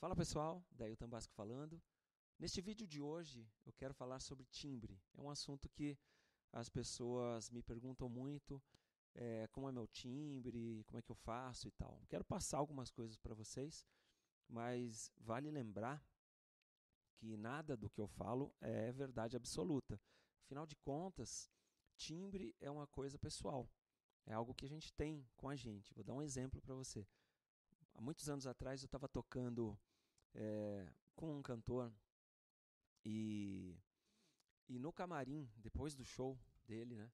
Fala pessoal, daí o Tambasco falando. Neste vídeo de hoje eu quero falar sobre timbre. É um assunto que as pessoas me perguntam muito, é, como é meu timbre, como é que eu faço e tal. Quero passar algumas coisas para vocês, mas vale lembrar que nada do que eu falo é verdade absoluta. Afinal de contas, timbre é uma coisa pessoal. É algo que a gente tem com a gente. Vou dar um exemplo para você. Há muitos anos atrás eu estava tocando é, com um cantor e, e no camarim, depois do show dele, né,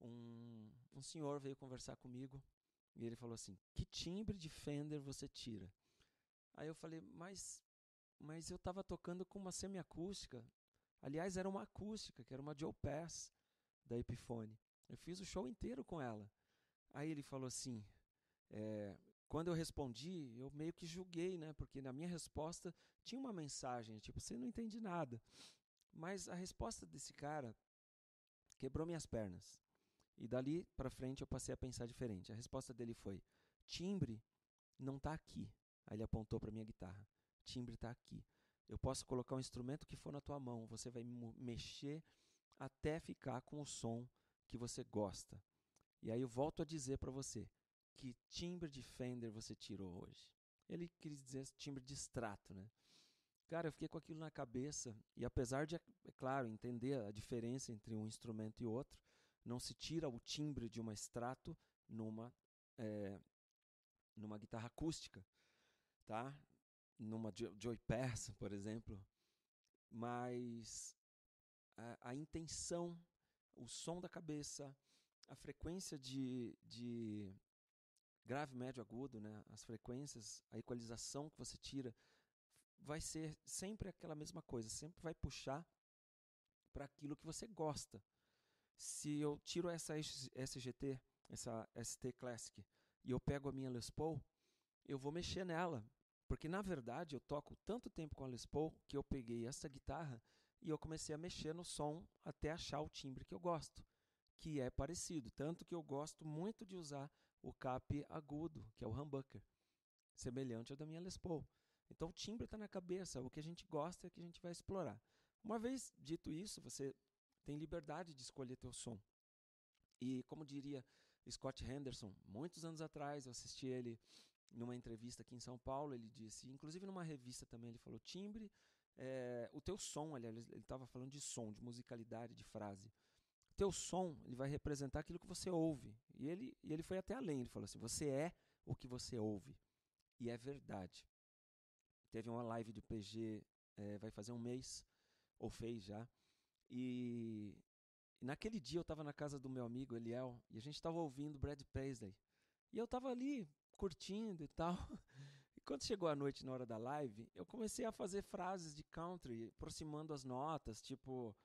um, um senhor veio conversar comigo e ele falou assim: Que timbre de Fender você tira? Aí eu falei: Mas, mas eu estava tocando com uma semiacústica. Aliás, era uma acústica, que era uma Joe Pass da Epiphone. Eu fiz o show inteiro com ela. Aí ele falou assim: é, quando eu respondi, eu meio que julguei, né? Porque na minha resposta tinha uma mensagem, tipo, você não entende nada. Mas a resposta desse cara quebrou minhas pernas. E dali para frente eu passei a pensar diferente. A resposta dele foi: timbre não está aqui. Aí ele apontou para minha guitarra. Timbre está aqui. Eu posso colocar um instrumento que for na tua mão, você vai mexer até ficar com o som que você gosta. E aí eu volto a dizer para você: que timbre de Fender você tirou hoje? Ele quis dizer timbre de extrato, né? Cara, eu fiquei com aquilo na cabeça e apesar de, é claro, entender a diferença entre um instrumento e outro, não se tira o timbre de uma extrato numa é, numa guitarra acústica, tá? Numa Joy Pass, por exemplo, mas a, a intenção, o som da cabeça, a frequência de, de grave, médio, agudo, né? as frequências, a equalização que você tira, vai ser sempre aquela mesma coisa, sempre vai puxar para aquilo que você gosta. Se eu tiro essa SGT, essa ST Classic, e eu pego a minha Les Paul, eu vou mexer nela, porque na verdade eu toco tanto tempo com a Les Paul que eu peguei essa guitarra e eu comecei a mexer no som até achar o timbre que eu gosto que é parecido. Tanto que eu gosto muito de usar o cap agudo, que é o humbucker, semelhante ao da minha Les Paul. Então o timbre está na cabeça, o que a gente gosta é que a gente vai explorar. Uma vez dito isso, você tem liberdade de escolher teu som. E como diria Scott Henderson, muitos anos atrás, eu assisti ele numa entrevista aqui em São Paulo, ele disse, inclusive numa revista também, ele falou: timbre, é, o teu som, aliás, ele estava falando de som, de musicalidade, de frase teu som ele vai representar aquilo que você ouve. E ele, e ele foi até além, ele falou assim: você é o que você ouve. E é verdade. Teve uma live do PG, é, vai fazer um mês, ou fez já. E, e naquele dia eu estava na casa do meu amigo Eliel e a gente estava ouvindo Brad Paisley. E eu estava ali curtindo e tal. E quando chegou a noite na hora da live, eu comecei a fazer frases de country, aproximando as notas, tipo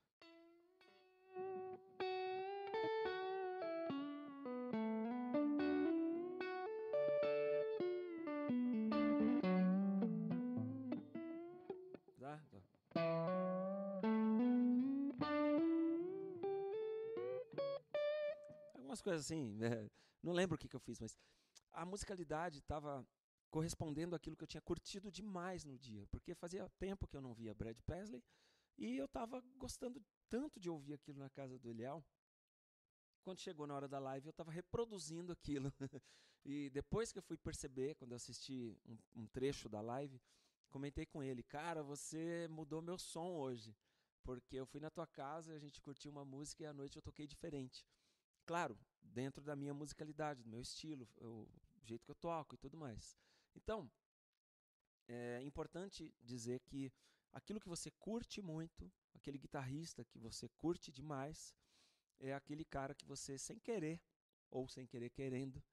Coisas assim, né? não lembro o que, que eu fiz, mas a musicalidade estava correspondendo àquilo que eu tinha curtido demais no dia, porque fazia tempo que eu não via Brad Paisley e eu estava gostando tanto de ouvir aquilo na casa do Eliel. Quando chegou na hora da live, eu estava reproduzindo aquilo. e depois que eu fui perceber, quando eu assisti um, um trecho da live, comentei com ele, cara, você mudou meu som hoje, porque eu fui na tua casa, a gente curtiu uma música e à noite eu toquei diferente. Claro, dentro da minha musicalidade, do meu estilo, o jeito que eu toco e tudo mais. Então, é importante dizer que aquilo que você curte muito, aquele guitarrista que você curte demais, é aquele cara que você, sem querer, ou sem querer querendo,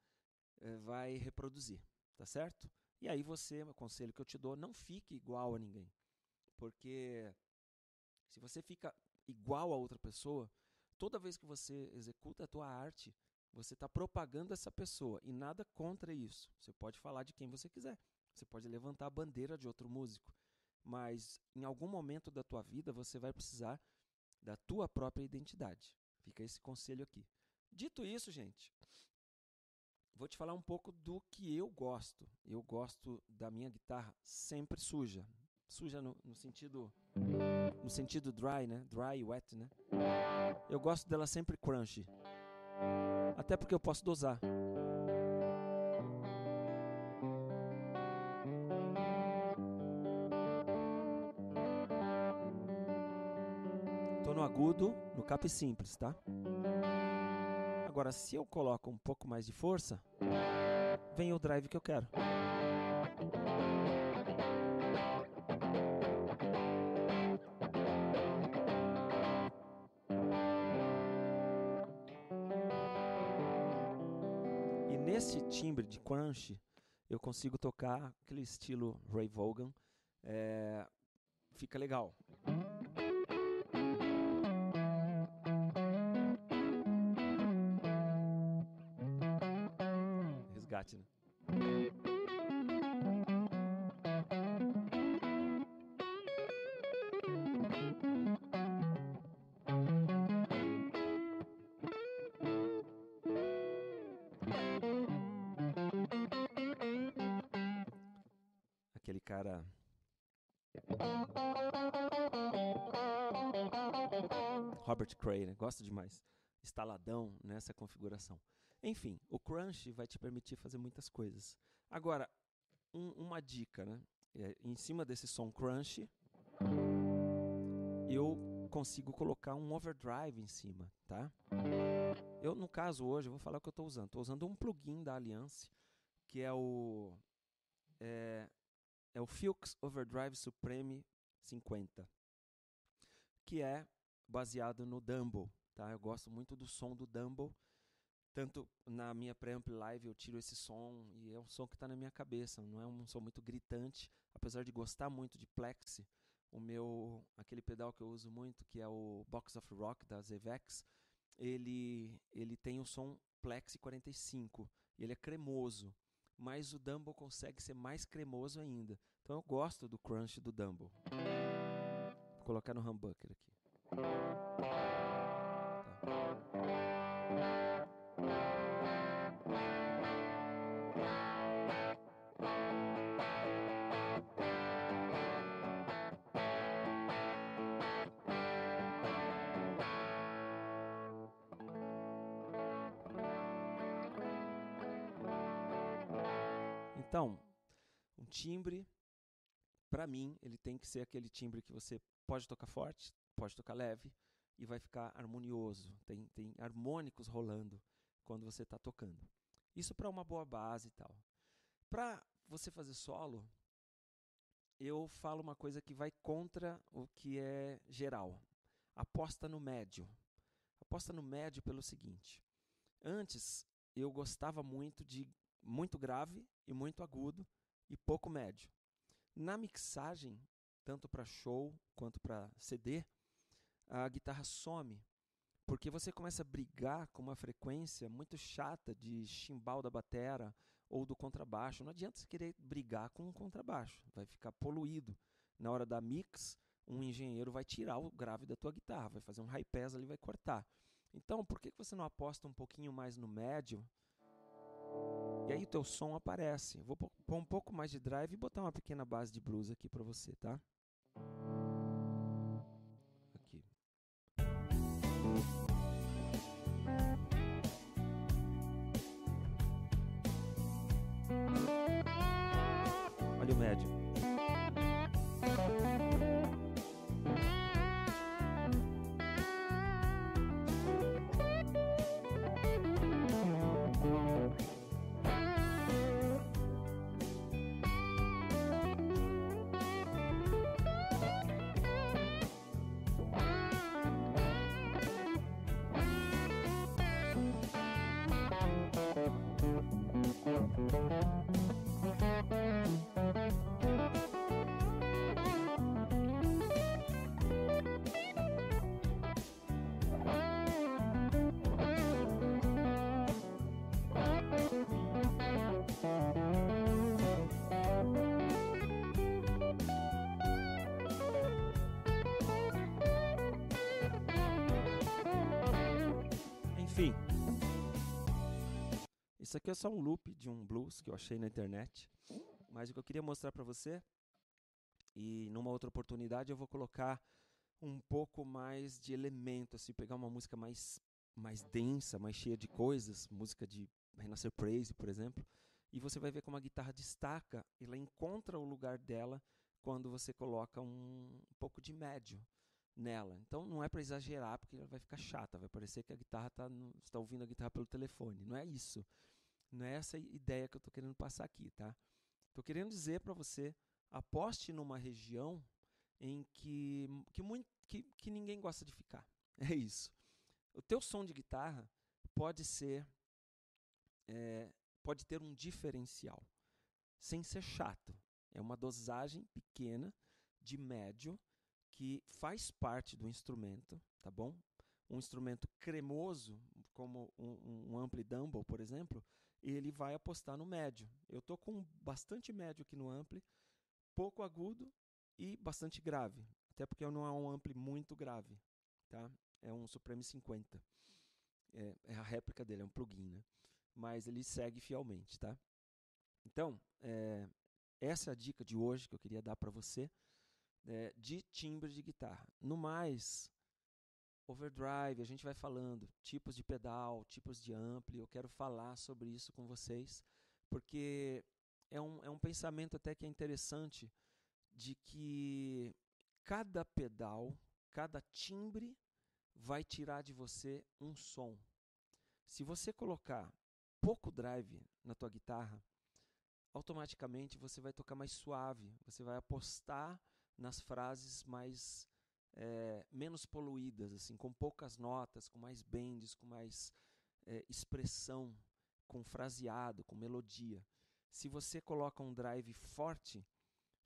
é, vai reproduzir, tá certo? E aí você, o conselho que eu te dou, não fique igual a ninguém. Porque se você fica igual a outra pessoa, toda vez que você executa a tua arte, você está propagando essa pessoa e nada contra isso. Você pode falar de quem você quiser. Você pode levantar a bandeira de outro músico, mas em algum momento da tua vida você vai precisar da tua própria identidade. Fica esse conselho aqui. Dito isso, gente, vou te falar um pouco do que eu gosto. Eu gosto da minha guitarra sempre suja. Suja no, no sentido no sentido dry, né? Dry e wet, né? Eu gosto dela sempre crunchy. Até porque eu posso dosar. Tô no agudo, no cap simples, tá? Agora, se eu coloco um pouco mais de força, vem o drive que eu quero. Eu consigo tocar aquele estilo Ray Vaughan. É, fica legal. Cara. Robert Cray, né? Gosto demais. Instaladão nessa configuração. Enfim, o crunch vai te permitir fazer muitas coisas. Agora, um, uma dica, né? É, em cima desse som crunch, eu consigo colocar um overdrive em cima, tá? Eu, no caso, hoje, vou falar o que eu estou usando. Estou usando um plugin da Alliance, que é o... É, é o Fuchs Overdrive Supreme 50, que é baseado no Dumble, tá? Eu gosto muito do som do Dumble, tanto na minha preamp live eu tiro esse som e é um som que está na minha cabeça, não é um som muito gritante, apesar de gostar muito de plexi. O meu, aquele pedal que eu uso muito, que é o Box of Rock da Zevex, ele ele tem o som plexi 45, e ele é cremoso, mas o Dumble consegue ser mais cremoso ainda. Então eu gosto do crunch do Dumble. Vou colocar no humbucker aqui. Tá. Então, um timbre, para mim, ele tem que ser aquele timbre que você pode tocar forte, pode tocar leve e vai ficar harmonioso. Tem, tem harmônicos rolando quando você está tocando. Isso para uma boa base e tal. Para você fazer solo, eu falo uma coisa que vai contra o que é geral. Aposta no médio. Aposta no médio pelo seguinte. Antes, eu gostava muito de muito grave e muito agudo e pouco médio. Na mixagem, tanto para show quanto para CD, a guitarra some, porque você começa a brigar com uma frequência muito chata de chimbal da batera ou do contrabaixo. Não adianta você querer brigar com um contrabaixo, vai ficar poluído. Na hora da mix, um engenheiro vai tirar o grave da tua guitarra, vai fazer um high pass ali, vai cortar. Então, por que você não aposta um pouquinho mais no médio e aí o teu som aparece. vou pôr um pouco mais de drive e botar uma pequena base de blues aqui para você, tá? Aqui. Olha o médio. Enfim. Isso aqui é só um loop de um blues que eu achei na internet. Mas o que eu queria mostrar para você, e numa outra oportunidade eu vou colocar um pouco mais de elemento, assim, pegar uma música mais, mais densa, mais cheia de coisas, música de Renascer Praise, por exemplo, e você vai ver como a guitarra destaca, ela encontra o lugar dela quando você coloca um, um pouco de médio nela. Então não é para exagerar, porque ela vai ficar chata, vai parecer que a guitarra está está ouvindo a guitarra pelo telefone. Não é isso. Não é essa ideia que eu estou querendo passar aqui, tá? Estou querendo dizer para você, aposte numa região em que que, muito, que que ninguém gosta de ficar. É isso. O teu som de guitarra pode ser é, pode ter um diferencial, sem ser chato. É uma dosagem pequena de médio que faz parte do instrumento, tá bom? Um instrumento cremoso, como um, um ampli Dumble, por exemplo, ele vai apostar no médio. Eu tô com bastante médio aqui no ampli, pouco agudo e bastante grave, até porque não é um ampli muito grave, tá? É um Supreme 50. É, é a réplica dele, é um plugin, né? Mas ele segue fielmente, tá? Então, é, essa é a dica de hoje que eu queria dar para você é, de timbre de guitarra. No mais, overdrive, a gente vai falando, tipos de pedal, tipos de ampli, eu quero falar sobre isso com vocês, porque é um, é um pensamento até que é interessante de que cada pedal, cada timbre vai tirar de você um som. Se você colocar pouco drive na tua guitarra, automaticamente você vai tocar mais suave, você vai apostar nas frases mais é, menos poluídas, assim, com poucas notas, com mais bends, com mais é, expressão, com fraseado, com melodia. Se você coloca um drive forte,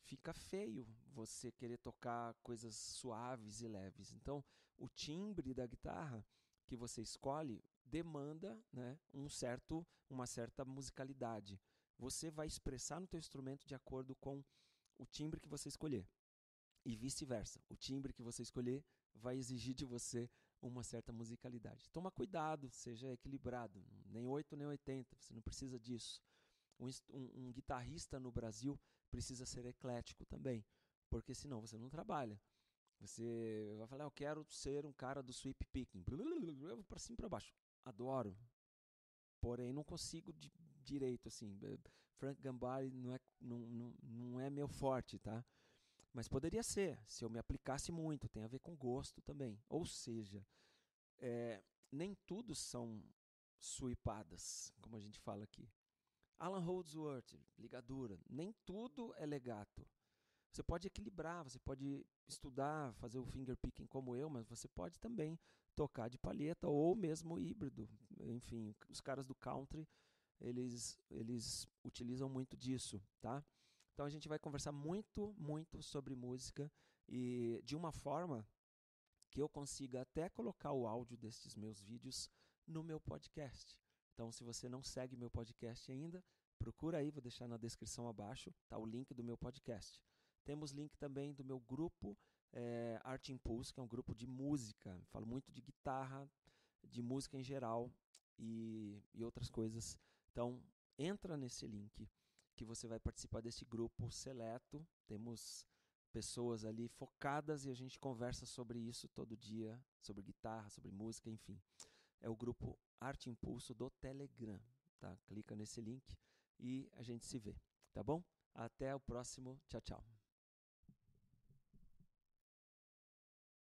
fica feio você querer tocar coisas suaves e leves. Então, o timbre da guitarra que você escolhe demanda né, um certo, uma certa musicalidade. Você vai expressar no teu instrumento de acordo com o timbre que você escolher e vice-versa. O timbre que você escolher vai exigir de você uma certa musicalidade. Toma cuidado, seja equilibrado, nem 8 nem 80, você não precisa disso. Um, um, um guitarrista no Brasil precisa ser eclético também, porque senão você não trabalha. Você vai falar, eu quero ser um cara do sweep picking, para cima e para baixo. Adoro, porém não consigo de, direito assim. Frank Gambari não é, não, não, não é meu forte, tá? Mas poderia ser, se eu me aplicasse muito, tem a ver com gosto também. Ou seja, é, nem tudo são sweepadas, como a gente fala aqui. Alan Holdsworth, ligadura, nem tudo é legato. Você pode equilibrar, você pode estudar, fazer o finger picking como eu, mas você pode também tocar de palheta ou mesmo híbrido. Enfim, os caras do country, eles, eles utilizam muito disso, tá? Então a gente vai conversar muito, muito sobre música e de uma forma que eu consiga até colocar o áudio destes meus vídeos no meu podcast. Então, se você não segue meu podcast ainda, procura aí, vou deixar na descrição abaixo, tá o link do meu podcast. Temos link também do meu grupo é, Art Impulse, que é um grupo de música. Falo muito de guitarra, de música em geral e, e outras coisas. Então, entra nesse link que você vai participar desse grupo seleto. Temos pessoas ali focadas e a gente conversa sobre isso todo dia, sobre guitarra, sobre música, enfim. É o grupo Arte Impulso do Telegram, tá? Clica nesse link e a gente se vê, tá bom? Até o próximo. Tchau, tchau.